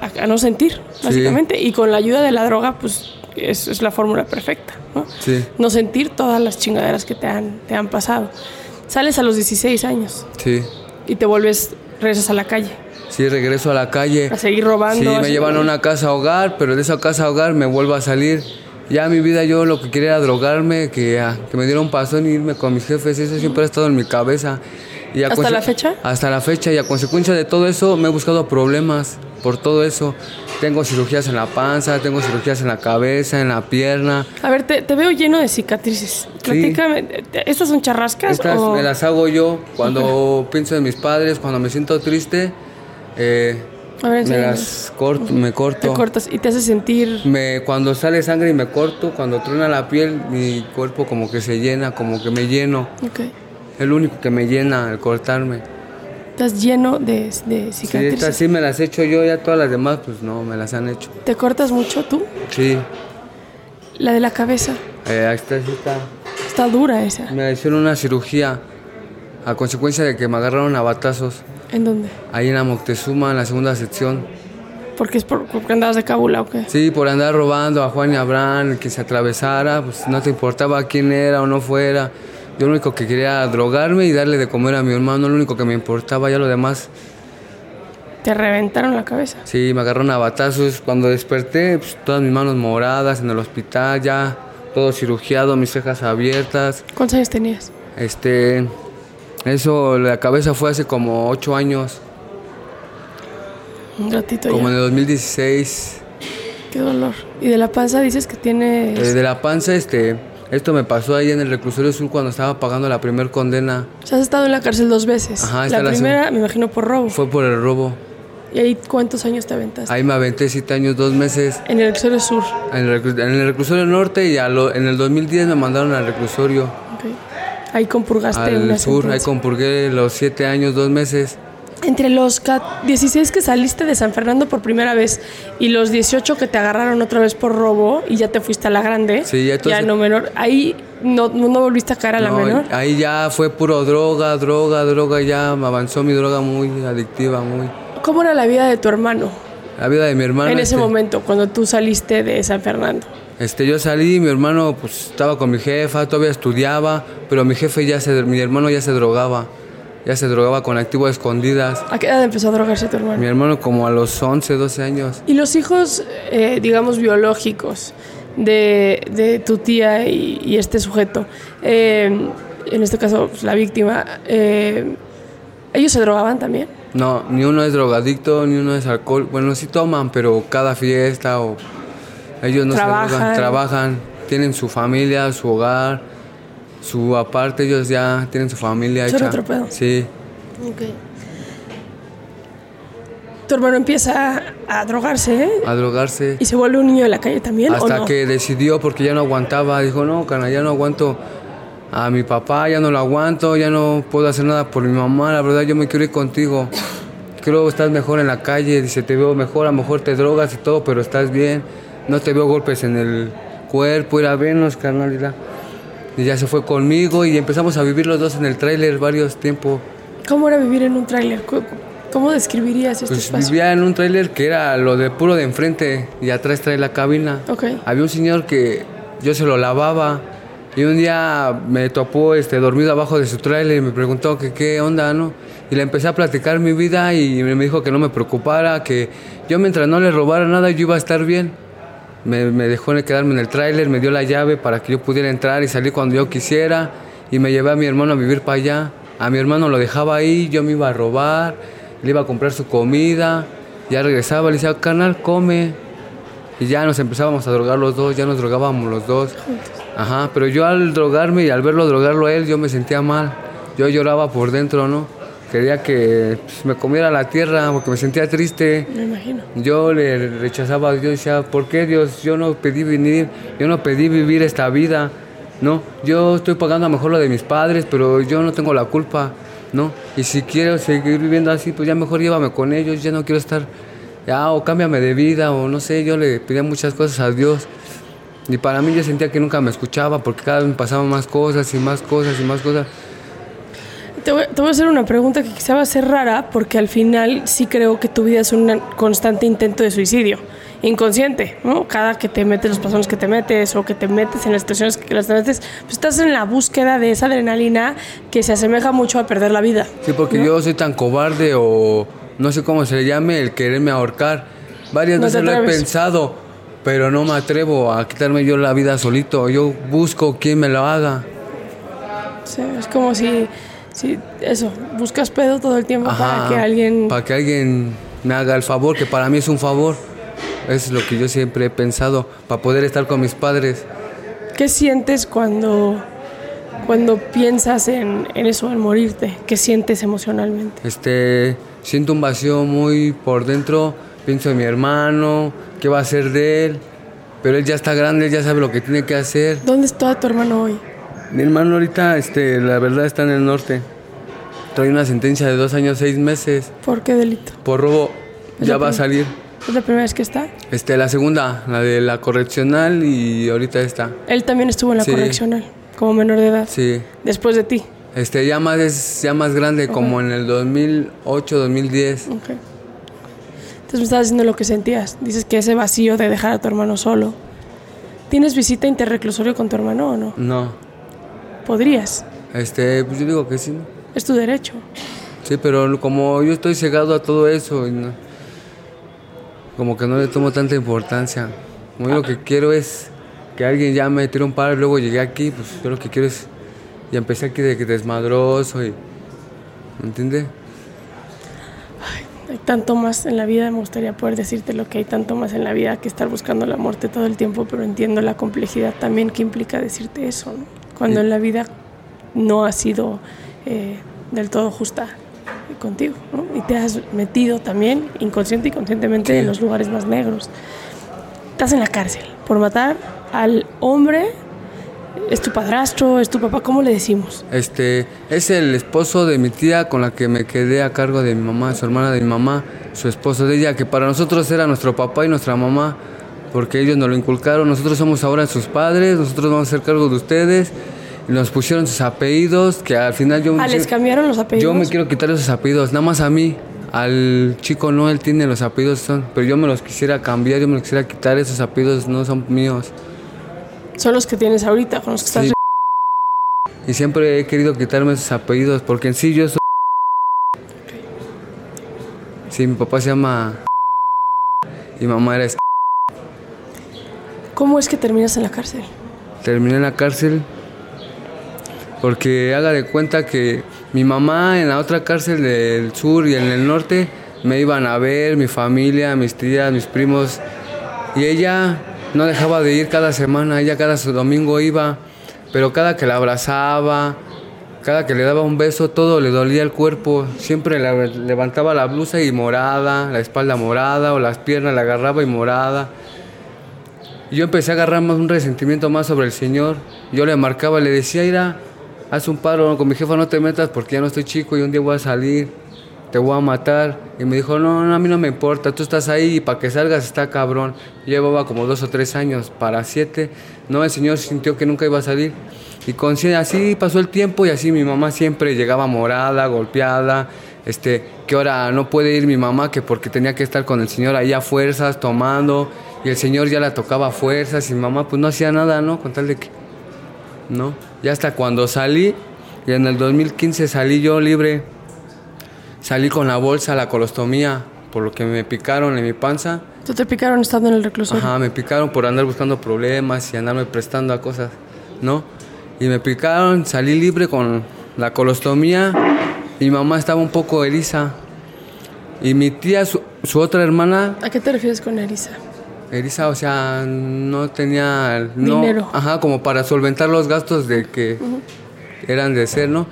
C: ¿A,
B: a, no sentir, básicamente. Y con la ayuda de la droga, pues es, es la fórmula perfecta, ¿no?
C: Sí.
B: No sentir todas las chingaderas que te han, te han pasado. Sales a los 16 años.
C: Sí.
B: Y te vuelves, regresas a la calle.
C: Sí, regreso a la calle.
B: A seguir robando.
C: Sí, me llevan a una casa hogar, pero de esa casa hogar me vuelvo a salir. Ya mi vida yo lo que quería era drogarme, que, que me diera un pasón y irme con mis jefes. Eso siempre ha estado en mi cabeza.
B: Y ¿Hasta la fecha?
C: Hasta la fecha. Y a consecuencia de todo eso me he buscado problemas por todo eso. Tengo cirugías en la panza, tengo cirugías en la cabeza, en la pierna.
B: A ver, te, veo lleno de cicatrices. Platícame, ¿estas son charrascas?
C: Estas me las hago yo cuando pienso en mis padres, cuando me siento triste. Eh, me las corto, me corto.
B: Te cortas y te hace sentir.
C: Me, cuando sale sangre y me corto, cuando truena la piel, mi cuerpo como que se llena, como que me lleno.
B: Okay.
C: Es lo único que me llena el cortarme.
B: Estás lleno de, de cicatrices. Sí,
C: estas sí me las he hecho yo, ya todas las demás, pues no, me las han hecho.
B: ¿Te cortas mucho tú?
C: Sí.
B: La de la cabeza.
C: Eh, ahí está, sí está.
B: Está dura esa.
C: Me hicieron una cirugía a consecuencia de que me agarraron a batazos.
B: ¿En dónde?
C: Ahí en la Moctezuma, en la segunda sección.
B: ¿Por qué es por, porque andabas de cabula o qué?
C: Sí, por andar robando a Juan y Abraham, que se atravesara, pues no te importaba quién era o no fuera. Yo lo único que quería era drogarme y darle de comer a mi hermano, lo único que me importaba, ya lo demás.
B: ¿Te reventaron la cabeza?
C: Sí, me agarraron a batazos. Cuando desperté, pues, todas mis manos moradas en el hospital, ya todo cirugiado, mis cejas abiertas.
B: ¿Cuántos años tenías?
C: Este, eso, la cabeza fue hace como ocho años.
B: Un ratito
C: Como en el 2016.
B: Qué dolor. ¿Y de la panza dices que tiene...?
C: Eh, de la panza, este... Esto me pasó ahí en el reclusorio sur cuando estaba pagando la primera condena.
B: O sea, has estado en la cárcel dos veces.
C: Ajá,
B: la primera, me imagino, por robo.
C: Fue por el robo.
B: ¿Y ahí cuántos años te aventaste?
C: Ahí me aventé siete años, dos meses.
B: ¿En el reclusorio sur?
C: En el, reclusorio norte y en el 2010 me mandaron al reclusorio.
B: Okay. Ahí compurgaste
C: Al sur, ahí compurgué los siete años, dos meses.
B: Entre los 16 que saliste de San Fernando por primera vez y los 18 que te agarraron otra vez por robo y ya te fuiste a la grande,
C: sí, ya,
B: ya no menor, ahí no, no, volviste a caer a la menor.
C: Ahí ya fue puro droga, droga, droga, ya me avanzó mi droga muy adictiva, muy.
B: ¿Cómo era la vida de tu hermano?
C: La vida de mi hermano.
B: En ese este momento, cuando tú saliste de San Fernando.
C: Este, yo salí, mi hermano pues estaba con mi jefa, todavía estudiaba, pero mi jefe ya se, mi hermano ya se drogaba, ya se drogaba con activo escondidas.
B: ¿A qué edad empezó a drogarse tu hermano?
C: Mi hermano como a los 11, 12 años.
B: ¿Y los hijos, eh, digamos, biológicos de, tu tía y, este sujeto, eh, en este caso pues, la víctima, eh, ellos se drogaban también?
C: No, ni uno es drogadicto, ni uno es alcohol. Bueno, sí toman, pero cada fiesta o ellos no
B: trabajan.
C: trabajan, tienen su familia, su hogar, su aparte, ellos ya tienen su familia
B: hecha. otro pedo?
C: Sí.
B: Ok. Tu hermano empieza a drogarse, ¿eh?
C: A drogarse.
B: ¿Y se vuelve un niño de la calle también?
C: Hasta que decidió, porque ya no aguantaba, dijo, no, cana, ya no aguanto a mi papá, ya no lo aguanto, ya no puedo hacer nada por mi mamá, la verdad yo me quiero ir contigo. Creo que estás mejor en la calle, dice, te veo mejor, a lo mejor te drogas y todo, pero estás bien no te veo golpes en el cuerpo, ir a vernos, carnal. Y ya se fue conmigo y empezamos a vivir los dos en el tráiler varios tiempos.
B: ¿Cómo era vivir en un tráiler? ¿Cómo describirías este
C: pues Vivía en un tráiler que era lo de puro de enfrente y atrás trae la cabina.
B: Okay.
C: Había un señor que yo se lo lavaba y un día me topó este, dormido abajo de su tráiler y me preguntó que qué onda, ¿no? Y le empecé a platicar mi vida y me dijo que no me preocupara, que yo mientras no le robara nada yo iba a estar bien me, me dejó quedarme en el tráiler, me dio la llave para que yo pudiera entrar y salir cuando yo quisiera y me llevé a mi hermano a vivir para allá. A mi hermano lo dejaba ahí, yo me iba a robar, le iba a comprar su comida, ya regresaba, le decía, canal, come. Y ya nos empezábamos a drogar los dos, ya nos drogábamos los dos. Ajá, pero yo al drogarme y al verlo drogarlo a él, yo me sentía mal. Yo lloraba por dentro, ¿no? Quería que pues, me comiera la tierra porque me sentía triste.
B: Me imagino.
C: Yo le rechazaba, yo decía, ¿por qué Dios? Yo no pedí venir, yo no pedí vivir esta vida, ¿no? Yo estoy pagando a lo mejor lo de mis padres, pero yo no tengo la culpa, ¿no? Y si quiero seguir viviendo así, pues ya mejor llévame con ellos, ya no quiero estar ya, o cámbiame de vida, o no sé, yo le pedía muchas cosas a Dios. Y para mí yo sentía que nunca me escuchaba porque cada vez me pasaban más cosas y más cosas y más cosas.
B: Te voy, a hacer una pregunta que quizá va a ser rara porque al final sí creo que tu vida es un constante intento de suicidio inconsciente, ¿no? Cada que te metes los pasones que te metes o que te metes en las situaciones que las metes, pues estás en la búsqueda de esa adrenalina que se asemeja mucho a perder la vida.
C: Sí, porque yo soy tan cobarde o no sé cómo se le llame el quererme ahorcar. Varias veces lo he pensado, pero no me atrevo a quitarme yo la vida solito. Yo busco quien me lo haga.
B: Sí, es como si, si eso, buscas pedo todo el tiempo para que alguien...
C: Para que alguien me haga el favor, que para mí es un favor. Es lo que yo siempre he pensado, para poder estar con mis padres.
B: ¿Qué sientes cuando, cuando piensas en, en eso, en morirte? ¿Qué sientes emocionalmente?
C: Este, siento un vacío muy por dentro. Pienso en mi hermano, qué va a hacer de él. Pero él ya está grande, él ya sabe lo que tiene que hacer.
B: ¿Dónde está tu hermano hoy?
C: Mi hermano ahorita, este, la verdad, está en el norte. Trae una sentencia de dos años, seis meses.
B: ¿Por qué delito?
C: Por robo. Ya va a salir.
B: ¿Es la primera vez que está?
C: Este, la segunda, la de la correccional y ahorita está.
B: Él también estuvo en la correccional, como menor de edad.
C: Sí.
B: Después de ti.
C: Este, ya más, ya más grande, como en el 2008, 2010. Ok. Entonces
B: me estabas diciendo lo que sentías. Dices que ese vacío de dejar a tu hermano solo. ¿Tienes visita interreclusorio con tu hermano o no?
C: No.
B: ¿Podrías?
C: Este, pues yo digo que sí.
B: Es tu derecho.
C: Sí, pero como yo estoy cegado a todo eso, y no, como que no le tomo tanta importancia. Yo lo que quiero es que alguien ya me tire un par, luego llegué aquí, pues yo lo que quiero es, y empecé aquí de desmadroso y, ¿me entiendes?
B: hay tanto más en la vida, me gustaría poder decirte lo que hay tanto más en la vida que estar buscando la muerte todo el tiempo, pero entiendo la complejidad también que implica decirte eso, cuando en la vida no ha sido eh, del todo justa contigo, ¿no? Y te has metido también, inconsciente y conscientemente, en los lugares más negros. Estás en la cárcel por matar al hombre. ¿Es tu padrastro? ¿Es tu papá? ¿Cómo le decimos?
C: Este, es el esposo de mi tía con la que me quedé a cargo de mi mamá, su hermana de mi mamá, su esposo de ella, que para nosotros era nuestro papá y nuestra mamá, porque ellos nos lo inculcaron. Nosotros somos ahora sus padres, nosotros vamos a hacer cargo de ustedes nos pusieron sus apellidos, que al final yo...
B: Ah, les cambiaron los apellidos.
C: Yo me quiero quitar esos apellidos, nada más a mí. Al chico no, él tiene los apellidos, son, pero yo me los quisiera cambiar, yo me los quisiera quitar, esos apellidos no son míos.
B: Son los que tienes ahorita, con los que estás...
C: Y siempre he querido quitarme esos apellidos, porque en sí yo soy... Sí, mi papá se llama... Y mamá era...
B: ¿Cómo es que terminas en la cárcel?
C: Terminé en la cárcel porque haga de cuenta que mi mamá en la otra cárcel del sur y en el norte me iban a ver, mi familia, mis tías, mis primos, y ella no dejaba de ir cada semana, ella cada domingo iba, pero cada que la abrazaba, cada que le daba un beso, todo le dolía el cuerpo, siempre levantaba la blusa y morada, la espalda morada, o las piernas la agarraba y morada. Yo empecé a agarrar más un resentimiento más sobre el Señor. Yo le marcaba, le decía, ira, haz un paro con mi jefa, no te metas porque ya no estoy chico y un día voy a salir, te voy a matar. Y me dijo, no, no, a mí no me importa, tú estás ahí y para que salgas está cabrón. Llevaba como dos o tres años, para siete. No, el señor sintió que nunca iba a salir. Y con, así pasó el tiempo y así mi mamá siempre llegaba morada, golpeada, este, que ahora no puede ir mi mamá, que porque tenía que estar con el señor ahí a fuerzas, tomando, y el señor ya la tocaba a fuerzas, y mamá pues no hacía nada, ¿no? Con tal de que, ¿no? Ya hasta cuando salí, y en el 2015 salí yo libre, salí con la bolsa, la colostomía, por lo que me picaron en mi panza.
B: ¿Tú te picaron estando en el reclusorio?
C: Ajá, me picaron por andar buscando problemas y andarme prestando a cosas, ¿no? Y me picaron, salí libre con la colostomía. Mi mamá estaba un poco eriza. Y mi tía, su, su otra hermana...
B: ¿A qué te refieres con eriza?
C: Elisa, o sea, no tenía... Dinero. Ajá, como para solventar los gastos de que eran de ser, ¿no?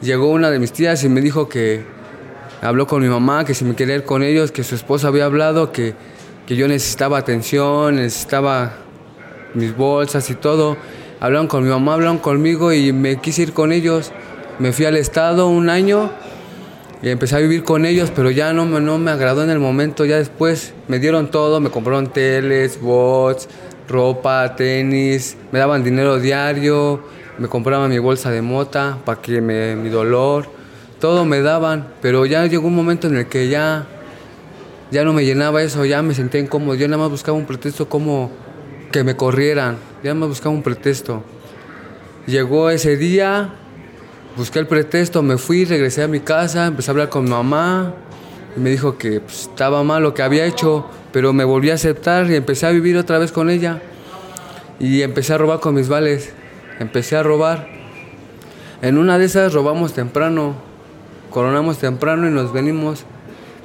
C: Llegó una de mis tías y me dijo que habló con mi mamá, que si me quería ir con ellos, que su esposa había hablado, que, que yo necesitaba atención, necesitaba mis bolsas y todo. Hablaron con mi mamá, hablaron conmigo y me quise ir con ellos. Me fui al estado un año Y empecé a vivir con ellos, pero ya no, me- no me agradó en el momento. Ya después me dieron todo, me compraron teles, bots, ropa, tenis, me daban dinero diario, me compraban mi bolsa de mota para que me, mi dolor, todo me daban. Pero ya llegó un momento en el que ya, ya no me llenaba eso, ya me sentía incómodo. Yo nada más buscaba un pretexto como que me corrieran, ya nada más buscaba un pretexto. Llegó ese día, busqué el pretexto, me fui, regresé a mi casa, empecé a hablar con mi mamá me dijo que pues, estaba mal lo que había hecho, pero me volví a aceptar y empecé a vivir otra vez con ella. Y empecé a robar con mis vales, empecé a robar. En una de esas robamos temprano, coronamos temprano y nos venimos.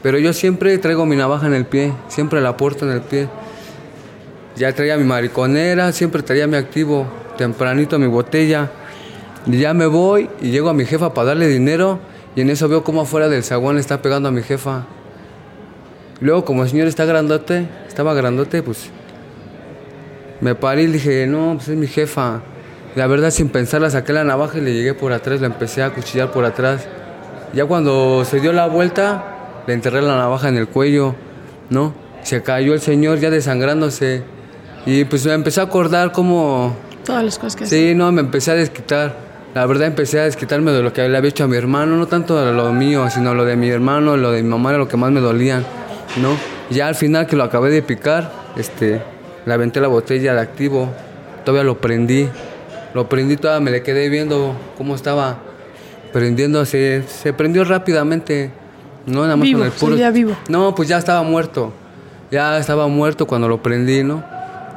C: Pero yo siempre traigo mi navaja en el pie, siempre la porto en el pie. Ya traía mi mariconera, siempre traía mi activo, tempranito mi botella. Y ya me voy y llego a mi jefa para darle dinero y en eso veo como afuera del zaguán le está pegando a mi jefa. Luego como el señor está grandote, estaba grandote, pues me paré y dije, no, pues es mi jefa. La verdad sin pensarla saqué la navaja y le llegué por atrás, la empecé a cuchillar por atrás. Ya cuando se dio la vuelta, le enterré la navaja en el cuello, ¿no? Se cayó el señor ya desangrándose. Y pues me empecé a acordar como
B: Todas las cosas que hacía.
C: Sí, no, me empecé a desquitar. La verdad empecé a desquitarme de lo que le había hecho a mi hermano, no tanto de lo mío, sino lo de mi hermano, lo de mi mamá era lo que más me dolían, ¿no? Ya al final que lo acabé de picar, este, le aventé la botella de activo, todavía lo prendí, lo prendí todavía, me le quedé viendo cómo estaba prendiendo, se, se prendió rápidamente, no nada más
B: Vivo,
C: con el puro.
B: seguía vivo.
C: No, pues ya estaba muerto, ya estaba muerto cuando lo prendí, ¿no?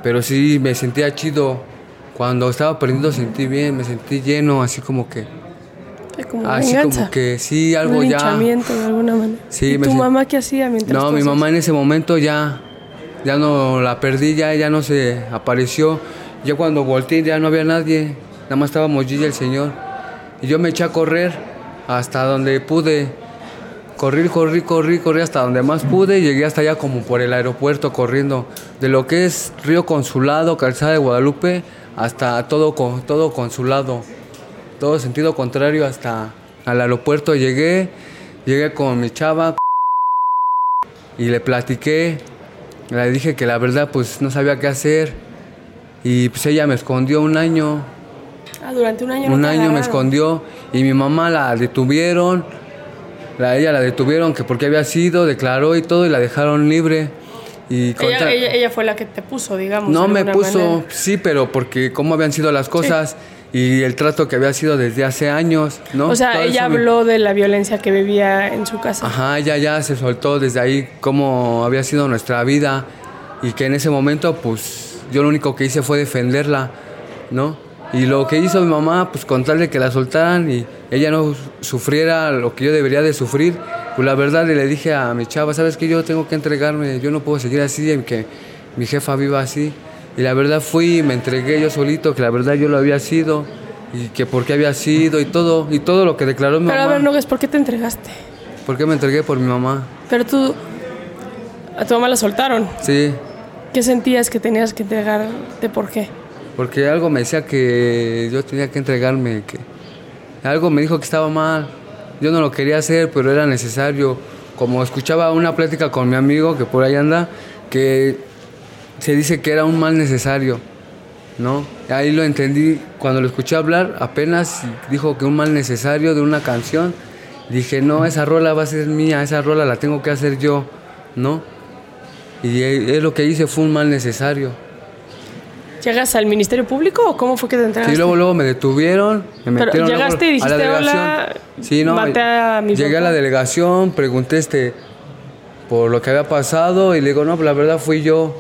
C: Pero sí me sentía chido. Cuando estaba prendiendo sentí bien, me sentí lleno, así como que,
B: como
C: así
B: venganza.
C: como que sí, algo
B: un
C: ya.
B: linchamiento de alguna manera.
C: Sí,
B: ¿Y tu mamá qué hacía mientras
C: No,
B: tú
C: mi mamá en ese momento ya, ya no la perdí, ya, ya no se apareció. Ya cuando volteé ya no había nadie, nada más estábamos yo y el señor. Y yo me eché a correr hasta donde pude. Corrí, corrí, corrí, corrí hasta donde más pude. Llegué hasta allá como por el aeropuerto corriendo. De lo que es Río Consulado, Calzada de Guadalupe, hasta todo, con- todo Consulado. Todo sentido contrario hasta al aeropuerto llegué. Llegué con mi chava, y le platiqué, le dije que la verdad pues no sabía qué hacer y pues ella me escondió un año,
B: Ah, durante un año
C: un año me escondió y mi mamá la detuvieron, la, ella la detuvieron que porque había sido, declaró y todo y la dejaron libre y
B: Ella, ella, ella fue la que te puso, digamos.
C: no me puso,
B: manera.
C: sí, pero porque cómo habían sido las cosas y el trato que había sido desde hace años, ¿no?
B: O sea,
C: Todo
B: ella
C: me-
B: habló de la violencia que vivía en su casa.
C: Ajá, ella ya se soltó desde ahí cómo había sido nuestra vida y que en ese momento pues yo lo único que hice fue defenderla, ¿no? Y lo que hizo mi mamá pues contarle que la soltaran y ella no sufriera lo que yo debería de sufrir, pues la verdad le dije a mi chava, sabes que yo tengo que entregarme, yo no puedo seguir así, que mi jefa viva así. Y la verdad fui me entregué yo solito, que la verdad yo lo había sido y que por qué había sido y todo, y todo lo que declaró mi
B: Pero a
C: mamá.
B: ver, Nogues, ¿por qué te entregaste?
C: ¿Por qué me entregué por mi mamá?
B: Pero tú, a tu mamá la soltaron.
C: Sí,
B: ¿Qué sentías que tenías que entregarte? ¿Por qué?
C: Porque algo me decía que yo tenía que entregarme, que algo me dijo que estaba mal. Yo no lo quería hacer, pero era necesario. Como escuchaba una plática con mi amigo que por ahí anda, que se dice que era un mal necesario, ¿no? Ahí lo entendí cuando lo escuché hablar, apenas dijo que un mal necesario de una canción. Dije, no, esa rola va a ser mía, esa rola la tengo que hacer yo, ¿no? Y es lo que hice fue un mal necesario.
B: ¿Llegas al Ministerio Público o cómo fue que te entregaste?
C: Sí, luego, luego me detuvieron, me
B: Pero
C: metieron luego
B: llegaste y dijiste,
C: a la delegación.
B: "Hola,
C: sí, no,
B: maté a mi
C: Llegué a
B: papá".
C: la delegación, pregunté este, por lo que había pasado y le digo, no, pues la verdad fui yo,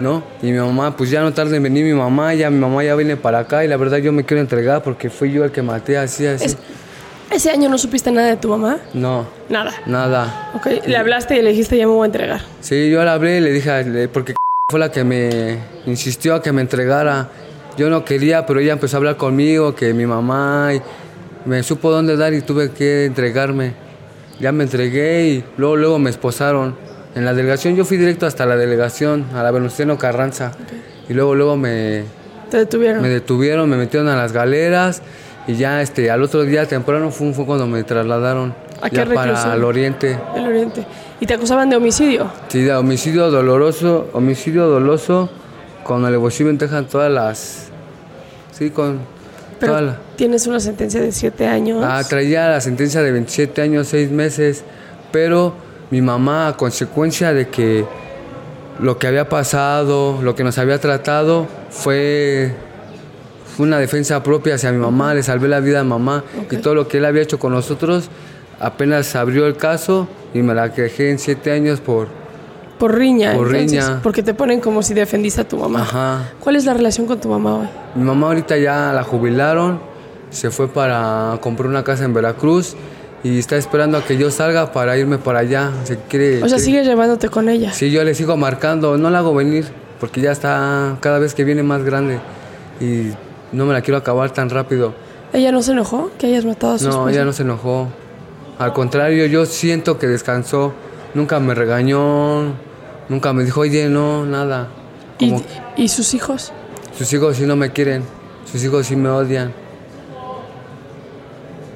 C: ¿no? Y mi mamá, pues ya no tarde en venir mi mamá, ya mi mamá ya viene para acá y la verdad yo me quiero entregar porque fui yo el que maté así, así.
B: Es- ¿Ese año no supiste nada de tu mamá?
C: No,
B: Nada.
C: nada.
B: Ok, le hablaste y le dijiste, ya me voy a entregar.
C: Sí, yo le hablé y le dije, porque fue la que me insistió a que me entregara. Yo no quería, pero ella empezó a hablar conmigo, que mi mamá, y me supo dónde dar y tuve que entregarme. Ya me entregué y luego, luego me esposaron. En la delegación, yo fui directo hasta la delegación, a la Venustiano Carranza. Y luego, luego me,
B: Te detuvieron.
C: me detuvieron, me metieron a las galeras y ya este, al otro día temprano fue, fue cuando me trasladaron
B: ¿A qué
C: Para el oriente.
B: El oriente. ¿Y te acusaban de homicidio?
C: Sí, de homicidio doloroso, homicidio doloso con alevosía ventaja todas las... Sí, con...
B: Pero tienes una sentencia de 7 años.
C: Ah, traía la sentencia de 27 años, 6 meses, pero mi mamá, a consecuencia de que lo que había pasado, lo que nos había tratado, fue, una defensa propia hacia mi mamá, le salvé la vida a mamá y todo lo que él había hecho con nosotros, apenas abrió el caso y me la quejé en 7 años por,
B: por riña. Por riña. Porque te ponen como si defendiste a tu mamá.
C: Ajá.
B: ¿Cuál es la relación con tu mamá hoy?
C: Mi mamá ahorita ya la jubilaron, se fue para comprar una casa en Veracruz y está esperando a que yo salga para irme para allá. Se quiere,
B: o sea, sigue llevándote con ella.
C: Sí, yo le sigo marcando, no la hago venir porque ya está cada vez que viene más grande y no me la quiero acabar tan rápido.
B: ¿Ella no se enojó que hayas matado a su
C: No, ella no se enojó. Al contrario, yo siento que descansó. Nunca me regañó, Nunca me dijo, oye, no, nada.
B: ¿Y, sus hijos?
C: Sus hijos sí no me quieren, sus hijos sí me odian.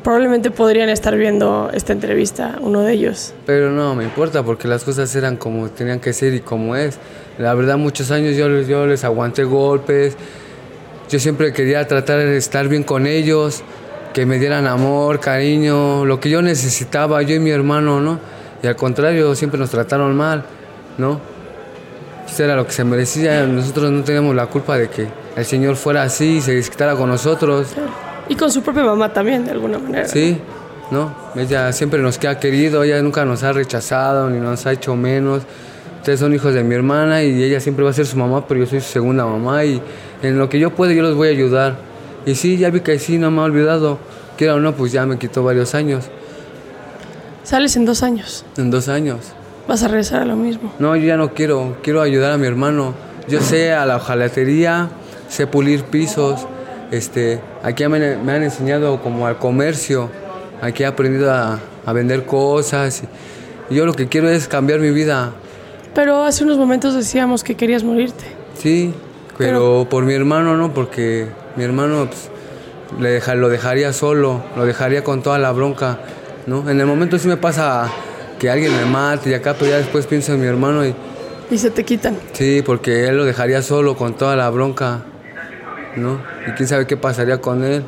B: Probablemente podrían estar viendo esta entrevista, uno de ellos.
C: Pero no me importa porque las cosas eran como tenían que ser y como es. La verdad, muchos años yo, yo les aguanté golpes. Yo siempre quería tratar de estar bien con ellos, que me dieran amor, cariño, lo que yo necesitaba, yo y mi hermano, ¿no? Y al contrario, siempre nos trataron mal. ¿no? Eso era lo que se merecía. Nosotros no teníamos la culpa de que el Señor fuera así y se desquitara con nosotros.
B: Y con su propia mamá también, de alguna manera.
C: Sí, ¿no? Ella siempre nos ha querido, ella nunca nos ha rechazado ni nos ha hecho menos. Ustedes son hijos de mi hermana y ella siempre va a ser su mamá, pero yo soy su segunda mamá y en lo que yo pueda yo los voy a ayudar. Y sí, ya vi que sí, no me ha olvidado. Quiera o no, pues ya me quitó varios años.
B: Sales en dos años.
C: En dos años.
B: ¿Vas a regresar a lo mismo?
C: No, yo ya no quiero. Quiero ayudar a mi hermano. Yo sé a la hojalatería, sé pulir pisos. Este, aquí me, han enseñado como al comercio. Aquí he aprendido a, vender cosas. Y yo lo que quiero es cambiar mi vida.
B: Pero hace unos momentos decíamos que querías morirte.
C: Sí, pero, por mi hermano no, porque mi hermano pues, le lo dejaría solo, lo dejaría con toda la bronca. ¿no? En el momento sí me pasa que alguien me mate y acá, pero ya después pienso en mi hermano y...
B: Y se te quitan.
C: Sí, porque él lo dejaría solo con toda la bronca, ¿no? Y quién sabe qué pasaría con él.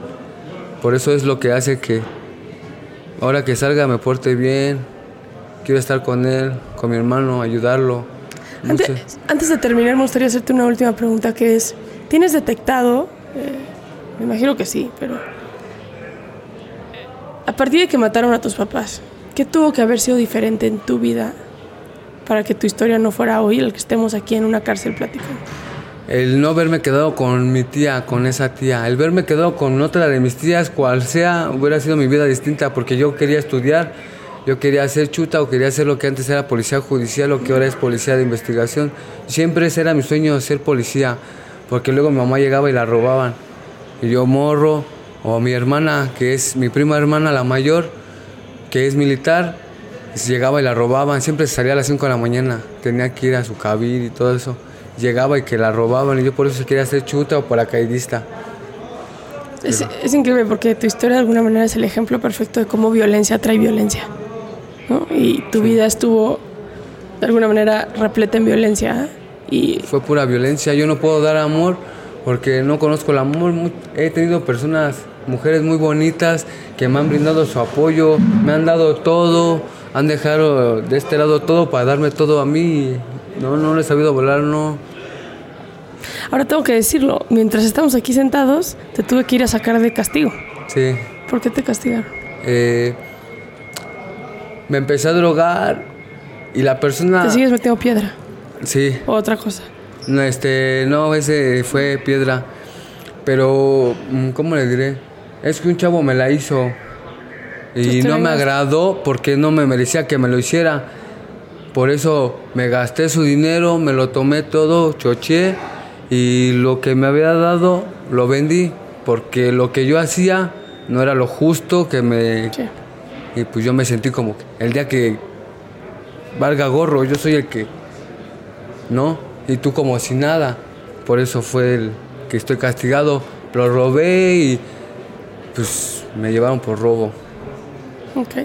C: Por eso es lo que hace que ahora que salga me porte bien, quiero estar con él, con mi hermano, ayudarlo.
B: Antes, de terminar, me gustaría hacerte una última pregunta que es, ¿tienes detectado, eh, me imagino que sí, pero a partir de que mataron a tus papás, ¿Qué tuvo que haber sido diferente en tu vida para que tu historia no fuera hoy el que estemos aquí en una cárcel platicando?
C: El no verme quedado con mi tía, con esa tía. El verme quedado con otra de mis tías, cual sea, hubiera sido mi vida distinta porque yo quería estudiar, yo quería hacer chuta o quería hacer lo que antes era policía judicial o que ahora es policía de investigación. Siempre ese era mi sueño, ser policía, porque luego mi mamá llegaba y la robaban. Y yo morro, o mi hermana, que es mi prima hermana, la mayor, que es militar, llegaba y la robaban, siempre salía a las 5 de la mañana, tenía que ir a su cabir y todo eso. Llegaba y que la robaban y yo por eso quería ser chuta o paracaidista.
B: Es, es, increíble porque tu historia de alguna manera es el ejemplo perfecto de cómo violencia trae violencia. ¿no? Y tu vida estuvo de alguna manera repleta en violencia. Y...
C: Fue pura violencia. Yo no puedo dar amor porque no conozco el amor. He tenido personas mujeres muy bonitas que me han brindado su apoyo, me han dado todo, han dejado de este lado todo para darme todo a mí. No, no les he sabido volar, no.
B: Ahora tengo que decirlo, mientras estamos aquí sentados, te tuve que ir a sacar de castigo.
C: Sí.
B: ¿Por qué te castigaron?
C: Eh, me empecé a drogar y la persona...
B: ¿Te sigues metiendo piedra?
C: Sí.
B: ¿O otra cosa?
C: No, este, no, ese fue piedra. Pero, mm, ¿cómo le diré? es que un chavo me la hizo y no me agradó porque no me merecía que me lo hiciera. Por eso me gasté su dinero, me lo tomé todo, choché y lo que me había dado lo vendí porque lo que yo hacía no era lo justo que me... Y pues yo me sentí como el día que valga gorro, yo soy el que... ¿No? Y tú como si nada. Por eso fue el que estoy castigado. Lo robé y pues me llevaron por robo.
B: Ok.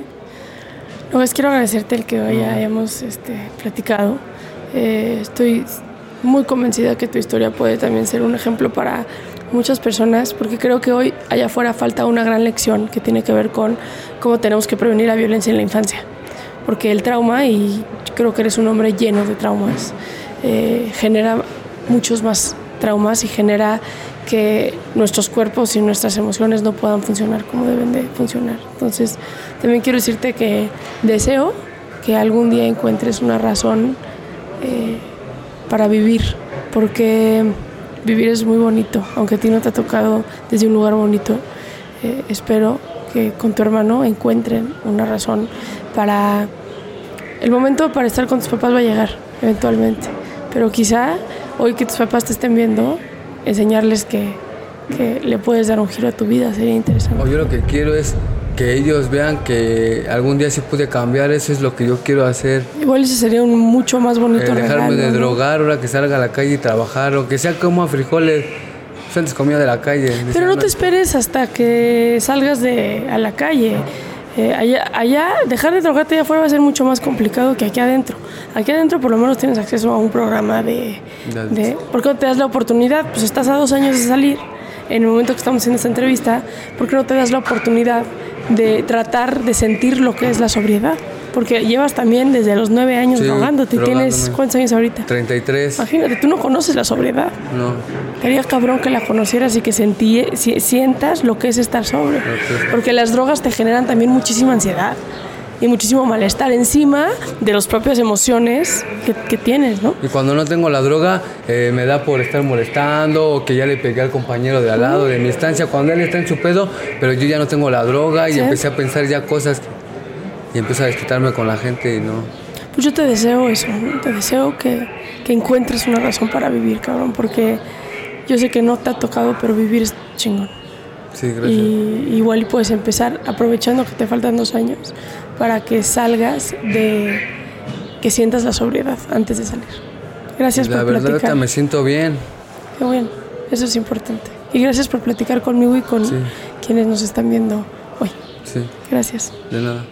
B: No, pues quiero agradecerte el que hoy hayamos este, platicado. Eh, estoy muy convencida que tu historia puede también ser un ejemplo para muchas personas, porque creo que hoy allá afuera falta una gran lección que tiene que ver con cómo tenemos que prevenir la violencia en la infancia. Porque el trauma, y creo que eres un hombre lleno de traumas, eh, genera muchos más traumas y genera que nuestros cuerpos y nuestras emociones no puedan funcionar como deben de funcionar. Entonces, también quiero decirte que deseo que algún día encuentres una razón eh, para vivir, porque vivir es muy bonito, aunque a ti no te ha tocado desde un lugar bonito. Eh, espero que con tu hermano encuentren una razón para... El momento para estar con tus papás va a llegar, eventualmente, pero quizá hoy que tus papás te estén viendo, enseñarles que, que le puedes dar un giro a tu vida, sería interesante.
C: yo lo que quiero es que ellos vean que algún día sí pude cambiar, eso es lo que yo quiero hacer.
B: Igual ese sería un mucho más bonito
C: eh, Dejarme de drogar ahora que salga a la calle y trabajar, o que sea como a frijoles. Yo antes comía de la calle.
B: Pero no te esperes hasta que salgas de, a la calle. Eh, allá, allá, dejar de drogarte allá afuera va a ser mucho más complicado que aquí adentro. Aquí adentro por lo menos tienes acceso a un programa de... de ¿Por qué no te das la oportunidad? Pues estás a dos años de salir. En el momento que estamos haciendo esta entrevista, ¿por qué no te das la oportunidad de tratar de sentir lo que es la sobriedad? Porque llevas también desde los nueve años drogándote. ¿Tienes cuántos años ahorita?
C: 33.
B: Imagínate, tú no conoces la sobriedad.
C: No.
B: Sería cabrón que la conocieras y que sentí, sientas lo que es estar sobrio. Porque las drogas te generan también muchísima ansiedad y muchísimo malestar encima de las propias emociones que, tienes, ¿no?
C: Y cuando no tengo la droga, eh, me da por estar molestando o que ya le pegué al compañero de al lado de mi estancia cuando él está en su pedo, pero yo ya no tengo la droga y empecé a pensar ya cosas y empecé a desquitarme con la gente y no.
B: Pues yo te deseo eso, te deseo que, que encuentres una razón para vivir, cabrón, porque yo sé que no te ha tocado, pero vivir es chingón.
C: Sí, gracias.
B: Y igual puedes empezar aprovechando que te faltan dos años para que salgas de que sientas la sobriedad antes de salir. Gracias
C: la
B: por
C: platicar.
B: La verdad
C: me siento bien.
B: Qué bueno, eso es importante. Y gracias por platicar conmigo y con quienes nos están viendo hoy.
C: Sí.
B: Gracias.
C: De nada.